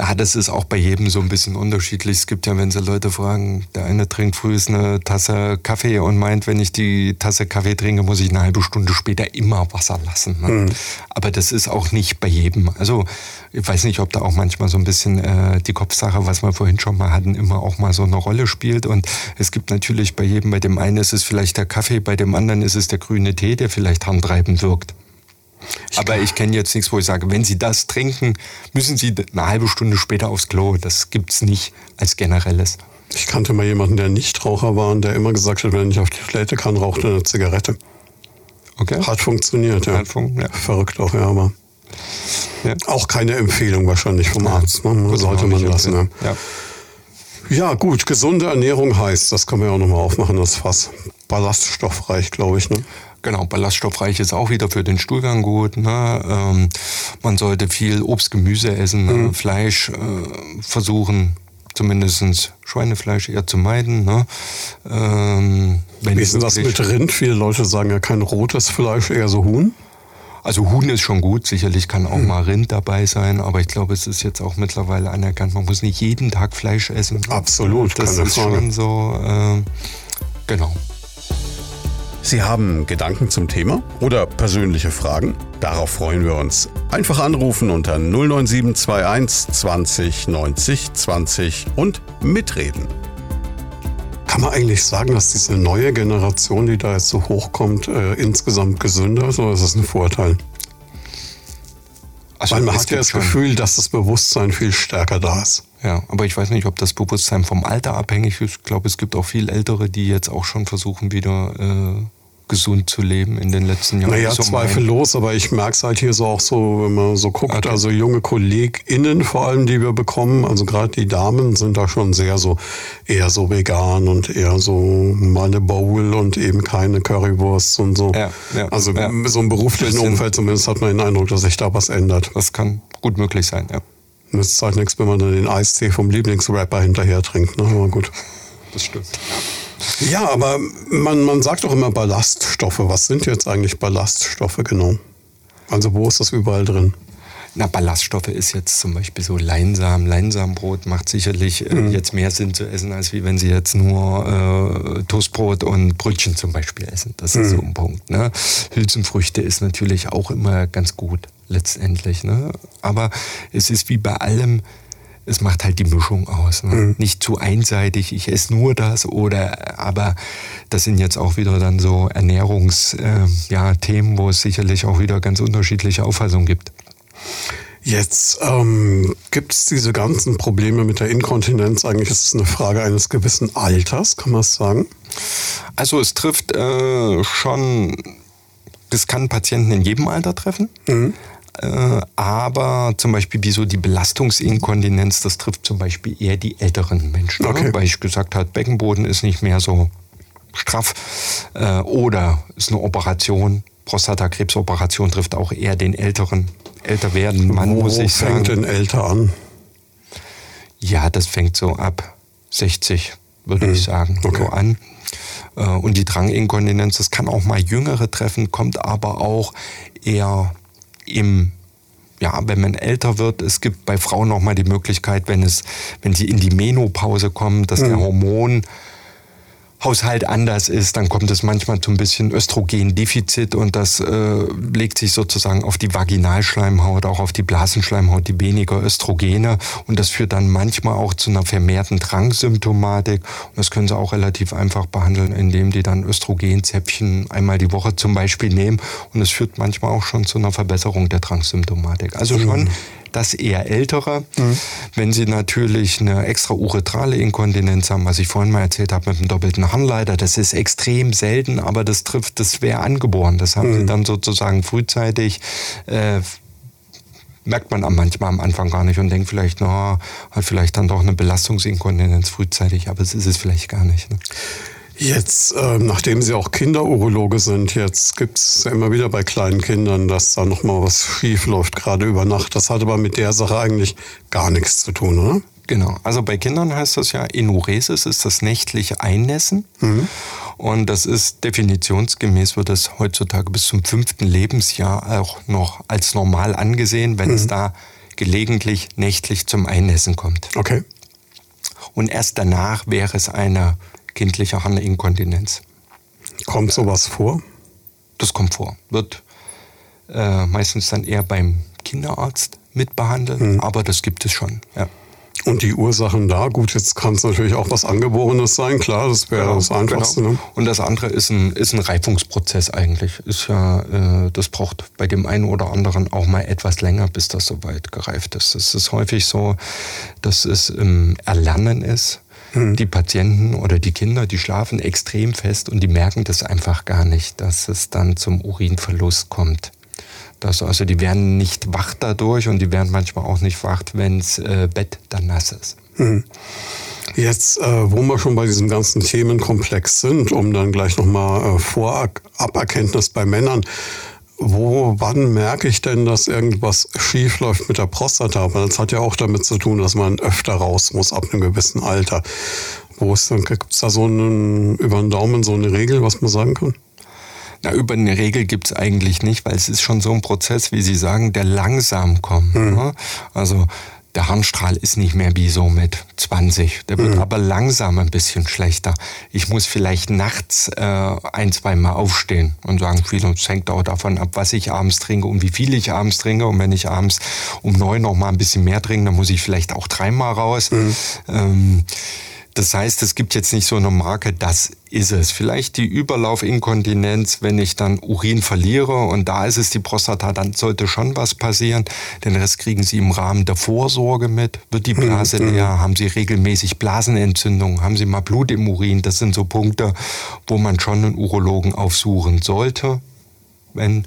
S2: Ja, das ist auch bei jedem so ein bisschen unterschiedlich. Es gibt ja, wenn Sie Leute fragen, der eine trinkt früh eine Tasse Kaffee und meint, wenn ich die Tasse Kaffee trinke, muss ich eine halbe Stunde später immer Wasser lassen. Ne? Mhm. Aber das ist auch nicht bei jedem. Also ich weiß nicht, ob da auch manchmal so ein bisschen äh, die Kopfsache, was wir vorhin schon mal hatten, immer auch mal so eine Rolle spielt. Und es gibt natürlich bei jedem, bei dem einen ist es vielleicht der Kaffee, bei dem anderen ist es der grüne Tee, der vielleicht handtreibend wirkt. Aber ich kenne jetzt nichts, wo ich sage, wenn Sie das trinken, müssen Sie eine halbe Stunde später aufs Klo. Das gibt es nicht als generelles.
S1: Ich kannte mal jemanden, der Nichtraucher war und der immer gesagt hat, wenn er nicht auf die Toilette kann, raucht er eine Zigarette. Okay. Hat funktioniert, ja. Hat fun ja. Verrückt auch, ja, aber ja. auch keine Empfehlung wahrscheinlich vom Arzt. Ne? Sollte man lassen. Ne? Ja. ja, gut, gesunde Ernährung heißt, das können wir auch nochmal aufmachen, das Fass. Ballaststoffreich, glaube ich. Ne?
S2: Genau, ballaststoffreich ist auch wieder für den Stuhlgang gut. Ne? Ähm, man sollte viel Obst, Gemüse essen, ne? mhm. Fleisch äh, versuchen, zumindest Schweinefleisch eher zu meiden. Ne?
S1: Ähm, Wie ist denn das mit Rind? Viele Leute sagen ja kein rotes Fleisch, eher so Huhn.
S2: Also Huhn ist schon gut, sicherlich kann auch hm. mal Rind dabei sein, aber ich glaube, es ist jetzt auch mittlerweile anerkannt, man muss nicht jeden Tag Fleisch essen.
S1: Absolut,
S2: das ist schon so, äh, genau.
S3: Sie haben Gedanken zum Thema oder persönliche Fragen? Darauf freuen wir uns. Einfach anrufen unter 09721 20 90 20 und mitreden.
S1: Kann man eigentlich sagen, dass diese neue Generation, die da jetzt so hochkommt, äh, insgesamt gesünder ist oder ist das ein Vorteil? Also Weil man hat ja das Gefühl, dass das Bewusstsein viel stärker da ist.
S2: Ja, aber ich weiß nicht, ob das Bewusstsein vom Alter abhängig ist. Ich glaube, es gibt auch viel Ältere, die jetzt auch schon versuchen, wieder äh, gesund zu leben in den letzten Jahren?
S1: Naja, zweifellos, aber ich merke es halt hier so auch so, wenn man so guckt, okay. also junge KollegInnen vor allem, die wir bekommen, also gerade die Damen sind da schon sehr so, eher so vegan und eher so mal eine Bowl und eben keine Currywurst und so. Ja, ja, also ja. so im beruflichen Umfeld zumindest hat man den Eindruck, dass sich da was ändert.
S2: Das kann gut möglich sein, ja.
S1: Nützt halt nichts, wenn man dann den Eistee vom Lieblingsrapper hinterher trinkt, ne? aber gut.
S2: Das stimmt.
S1: Ja, aber man, man sagt doch immer Ballaststoffe. Was sind jetzt eigentlich Ballaststoffe genau? Also wo ist das überall drin?
S2: Na, Ballaststoffe ist jetzt zum Beispiel so Leinsamen. Leinsamenbrot macht sicherlich äh, mhm. jetzt mehr Sinn zu essen, als wie wenn Sie jetzt nur äh, Toastbrot und Brötchen zum Beispiel essen. Das ist mhm. so ein Punkt. Ne? Hülsenfrüchte ist natürlich auch immer ganz gut letztendlich. Ne? Aber es ist wie bei allem, es macht halt die Mischung aus. Ne? Mhm. Nicht zu einseitig, ich esse nur das oder, aber das sind jetzt auch wieder dann so Ernährungsthemen, äh, ja, wo es sicherlich auch wieder ganz unterschiedliche Auffassungen gibt.
S1: Jetzt ähm, gibt es diese ganzen Probleme mit der Inkontinenz. Eigentlich ist es eine Frage eines gewissen Alters, kann man es sagen?
S2: Also es trifft äh, schon, das kann Patienten in jedem Alter treffen. Mhm. Äh, aber zum Beispiel wie so die Belastungsinkontinenz, das trifft zum Beispiel eher die älteren Menschen. Okay. Weil ich gesagt habe, Beckenboden ist nicht mehr so straff äh, oder ist eine Operation. Prostatakrebsoperation trifft auch eher den älteren, älter werdenden Mann,
S1: Wo
S2: muss ich
S1: sagen. fängt denn älter an?
S2: Ja, das fängt so ab 60, würde hm. ich sagen, okay. so an. Äh, und die Dranginkontinenz, das kann auch mal Jüngere treffen, kommt aber auch eher im ja, wenn man älter wird, es gibt bei Frauen noch mal die Möglichkeit, wenn es, wenn sie in die Menopause kommen, dass mhm. der Hormon Haushalt anders ist, dann kommt es manchmal zu ein bisschen Östrogendefizit und das äh, legt sich sozusagen auf die Vaginalschleimhaut, auch auf die Blasenschleimhaut, die weniger Östrogene. Und das führt dann manchmal auch zu einer vermehrten Drangsymptomatik. Und das können sie auch relativ einfach behandeln, indem die dann Östrogenzäpfchen einmal die Woche zum Beispiel nehmen. Und es führt manchmal auch schon zu einer Verbesserung der Drangsymptomatik. Also schon mhm das eher ältere. Mhm. Wenn sie natürlich eine extrauretrale Inkontinenz haben, was ich vorhin mal erzählt habe mit dem doppelten Harnleiter, das ist extrem selten, aber das trifft, das wäre angeboren. Das haben mhm. sie dann sozusagen frühzeitig. Äh, merkt man manchmal am Anfang gar nicht und denkt vielleicht, na, hat vielleicht dann doch eine Belastungsinkontinenz frühzeitig, aber es ist es vielleicht gar nicht. Ne?
S1: Jetzt, äh, nachdem Sie auch Kinderurologe sind, jetzt gibt es ja immer wieder bei kleinen Kindern, dass da nochmal was schief läuft, gerade über Nacht. Das hat aber mit der Sache eigentlich gar nichts zu tun, oder?
S2: Genau. Also bei Kindern heißt das ja Enuresis, ist das nächtliche Einnässen. Mhm. Und das ist definitionsgemäß, wird das heutzutage bis zum fünften Lebensjahr auch noch als normal angesehen, wenn mhm. es da gelegentlich nächtlich zum Einnässen kommt.
S1: Okay.
S2: Und erst danach wäre es eine kindliche Harninkontinenz.
S1: Kommt sowas vor?
S2: Das kommt vor. Wird äh, meistens dann eher beim Kinderarzt mitbehandelt, mhm. aber das gibt es schon. Ja.
S1: Und die Ursachen da, gut, jetzt kann es natürlich auch was Angeborenes sein, klar, das wäre genau, das Einfachste. Genau. Ne?
S2: Und das andere ist ein, ist ein Reifungsprozess eigentlich. Ist ja, äh, das braucht bei dem einen oder anderen auch mal etwas länger, bis das soweit gereift ist. Es ist häufig so, dass es im Erlernen ist. Hm. Die Patienten oder die Kinder, die schlafen extrem fest und die merken das einfach gar nicht, dass es dann zum Urinverlust kommt. Das, also die werden nicht wach dadurch und die werden manchmal auch nicht wach, wenns äh, Bett dann nass ist.
S1: Mhm. Jetzt, äh, wo wir schon bei diesem ganzen Themenkomplex sind, um dann gleich nochmal äh, Voraberkenntnis bei Männern. Wo, wann merke ich denn, dass irgendwas schief läuft mit der Prostata? Weil das hat ja auch damit zu tun, dass man öfter raus muss ab einem gewissen Alter. Wo ist dann, gibt es da so einen, über den Daumen so eine Regel, was man sagen kann?
S2: Na, über eine Regel gibt's eigentlich nicht, weil es ist schon so ein Prozess, wie Sie sagen, der langsam kommt. Mhm. Ne? Also der Harnstrahl ist nicht mehr wie so mit 20. Der wird mhm. aber langsam ein bisschen schlechter. Ich muss vielleicht nachts äh, ein, zwei Mal aufstehen und sagen, viel, es hängt auch davon ab, was ich abends trinke und wie viel ich abends trinke. Und wenn ich abends um neun noch mal ein bisschen mehr trinke, dann muss ich vielleicht auch dreimal raus. Mhm. Ähm, das heißt, es gibt jetzt nicht so eine Marke, das ist es. Vielleicht die Überlaufinkontinenz, wenn ich dann Urin verliere und da ist es die Prostata, dann sollte schon was passieren. Den Rest kriegen Sie im Rahmen der Vorsorge mit. Wird die Blase mhm. leer? Haben Sie regelmäßig Blasenentzündungen? Haben Sie mal Blut im Urin? Das sind so Punkte, wo man schon einen Urologen aufsuchen sollte. Wenn,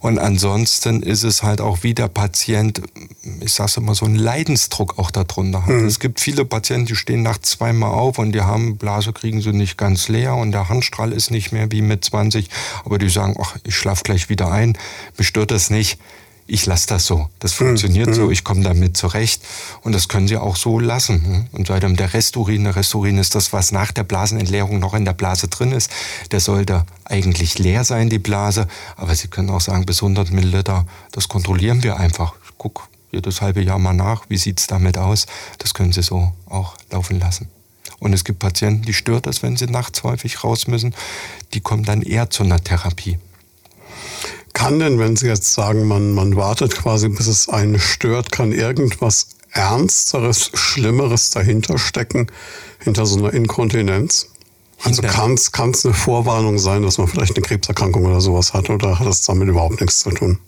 S2: und ansonsten ist es halt auch wie der Patient, ich sag's immer, so ein Leidensdruck auch darunter hat. Mhm. Es gibt viele Patienten, die stehen nachts zweimal auf und die haben Blase, kriegen sie nicht ganz leer und der Handstrahl ist nicht mehr wie mit 20, aber die sagen, ach, ich schlaf gleich wieder ein, mich stört das nicht ich lasse das so. Das funktioniert mhm. so, ich komme damit zurecht. Und das können Sie auch so lassen. Ne? Und seitdem der Resturin, der Resturin ist das, was nach der Blasenentleerung noch in der Blase drin ist. Der sollte eigentlich leer sein, die Blase. Aber Sie können auch sagen, bis 100 Milliliter, das kontrollieren wir einfach. Ich guck jedes halbe Jahr mal nach, wie sieht's damit aus. Das können Sie so auch laufen lassen. Und es gibt Patienten, die stört das, wenn sie nachts häufig raus müssen. Die kommen dann eher zu einer Therapie
S1: kann denn, wenn Sie jetzt sagen, man, man wartet quasi, bis es einen stört, kann irgendwas Ernsteres, Schlimmeres dahinter stecken, hinter so einer Inkontinenz? Also kann es eine Vorwarnung sein, dass man vielleicht eine Krebserkrankung oder sowas hat oder hat das damit überhaupt nichts zu tun?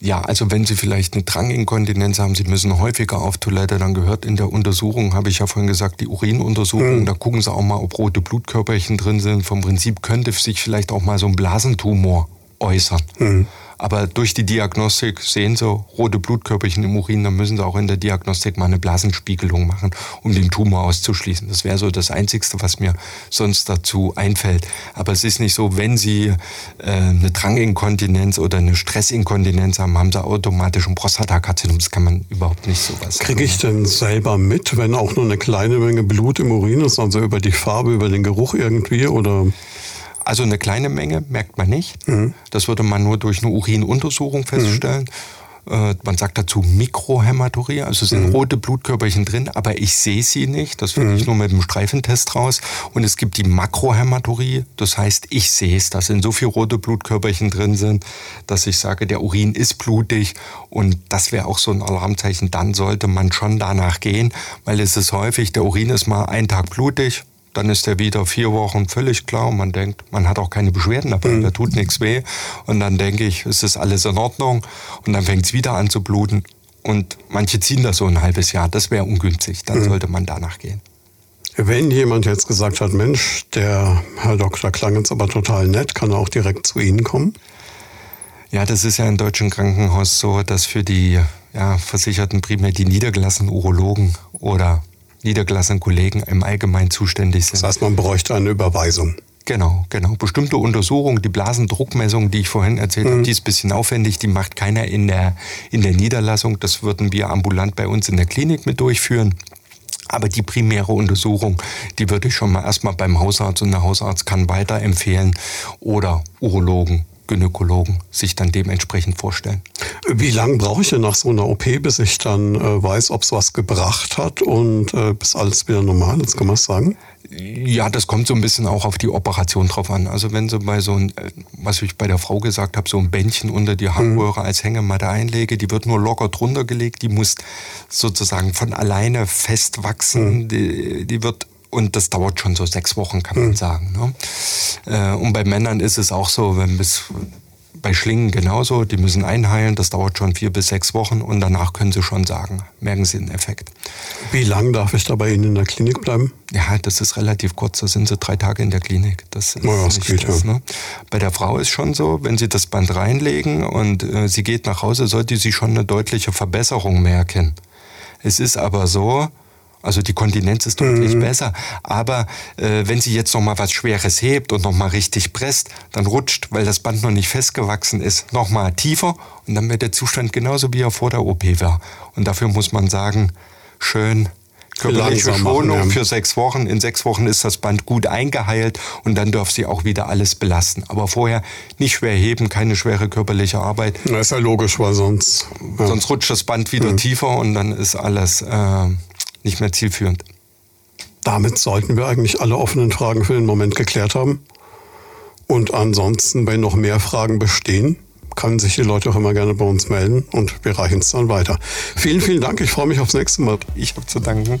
S2: Ja, also wenn Sie vielleicht eine Dranginkontinenz haben, Sie müssen häufiger auf Toilette, dann gehört in der Untersuchung, habe ich ja vorhin gesagt, die Urinuntersuchung, mhm. da gucken Sie auch mal, ob rote Blutkörperchen drin sind. Vom Prinzip könnte sich vielleicht auch mal so ein Blasentumor äußern. Mhm. Aber durch die Diagnostik sehen sie rote Blutkörperchen im Urin, dann müssen sie auch in der Diagnostik mal eine Blasenspiegelung machen, um den Tumor auszuschließen. Das wäre so das Einzigste, was mir sonst dazu einfällt. Aber es ist nicht so, wenn Sie äh, eine Dranginkontinenz oder eine Stressinkontinenz haben, haben Sie automatisch ein Prostatakarzinom. Das kann man überhaupt nicht so was.
S1: Kriege ich denn selber mit, wenn auch nur eine kleine Menge Blut im Urin ist, also über die Farbe, über den Geruch irgendwie oder?
S2: Also eine kleine Menge merkt man nicht. Mhm. Das würde man nur durch eine Urinuntersuchung feststellen. Mhm. man sagt dazu Mikrohämaturie, also sind mhm. rote Blutkörperchen drin, aber ich sehe sie nicht. Das finde ich mhm. nur mit dem Streifentest raus. Und es gibt die Makrohämaturie, das heißt, ich sehe es, dass in so viele rote Blutkörperchen drin sind, dass ich sage, der Urin ist blutig. Und das wäre auch so ein Alarmzeichen. Dann sollte man schon danach gehen, weil es ist häufig, der Urin ist mal einen Tag blutig, dann ist er wieder vier Wochen völlig klar und man denkt, man hat auch keine Beschwerden dabei, mhm. da tut nichts weh. Und dann denke ich, es ist alles in Ordnung und dann fängt es wieder an zu bluten. Und manche ziehen das so ein halbes Jahr, das wäre ungünstig, dann mhm. sollte man danach gehen.
S1: Wenn jemand jetzt gesagt hat, Mensch, der Herr Doktor klang jetzt aber total nett, kann er auch direkt zu Ihnen kommen?
S2: Ja, das ist ja im deutschen Krankenhaus so, dass für die ja, Versicherten primär die niedergelassenen Urologen oder niedergelassenen Kollegen im Allgemeinen zuständig sind.
S1: Das heißt, man bräuchte eine Überweisung.
S2: Genau, genau. Bestimmte Untersuchungen, die Blasendruckmessung, die ich vorhin erzählt mhm. habe, die ist ein bisschen aufwendig, die macht keiner in der, in der Niederlassung. Das würden wir ambulant bei uns in der Klinik mit durchführen. Aber die primäre Untersuchung, die würde ich schon mal erstmal beim Hausarzt und der Hausarzt kann weiterempfehlen oder Urologen Gynäkologen sich dann dementsprechend vorstellen.
S1: Wie lange brauche ich denn nach so einer OP, bis ich dann äh, weiß, ob es was gebracht hat und äh, bis alles wieder normal ist? Kann man sagen?
S2: Ja, das kommt so ein bisschen auch auf die Operation drauf an. Also wenn Sie bei so ein, äh, was ich bei der Frau gesagt habe, so ein Bändchen unter die Hangröhre mhm. als Hängematte einlege, die wird nur locker drunter gelegt, die muss sozusagen von alleine festwachsen, mhm. die, die wird und das dauert schon so sechs Wochen, kann man mhm. sagen. Ne? Äh, und bei Männern ist es auch so, wenn bis bei Schlingen genauso, die müssen einheilen, das dauert schon vier bis sechs Wochen und danach können sie schon sagen, merken sie den Effekt.
S1: Wie lange darf ich da bei Ihnen in der Klinik bleiben?
S2: Ja, das ist relativ kurz, da sind sie drei Tage in der Klinik. Das ist ja, das geht, das, ne? Bei der Frau ist schon so, wenn sie das Band reinlegen und äh, sie geht nach Hause, sollte sie schon eine deutliche Verbesserung merken. Es ist aber so, also die Kontinenz ist deutlich mhm. besser. Aber äh, wenn sie jetzt noch mal was Schweres hebt und noch mal richtig presst, dann rutscht, weil das Band noch nicht festgewachsen ist, noch mal tiefer und dann wird der Zustand genauso wie er vor der OP war. Und dafür muss man sagen, schön körperliche Schonung machen, ja. für sechs Wochen. In sechs Wochen ist das Band gut eingeheilt und dann darf sie auch wieder alles belasten. Aber vorher nicht schwer heben, keine schwere körperliche Arbeit.
S1: Das ist ja logisch, weil sonst...
S2: Ja. Sonst rutscht das Band wieder mhm. tiefer und dann ist alles... Äh, nicht mehr zielführend.
S1: Damit sollten wir eigentlich alle offenen Fragen für den Moment geklärt haben. Und ansonsten, wenn noch mehr Fragen bestehen, können sich die Leute auch immer gerne bei uns melden und wir reichen es dann weiter. Vielen, vielen Dank. Ich freue mich aufs nächste Mal.
S2: Ich habe zu danken.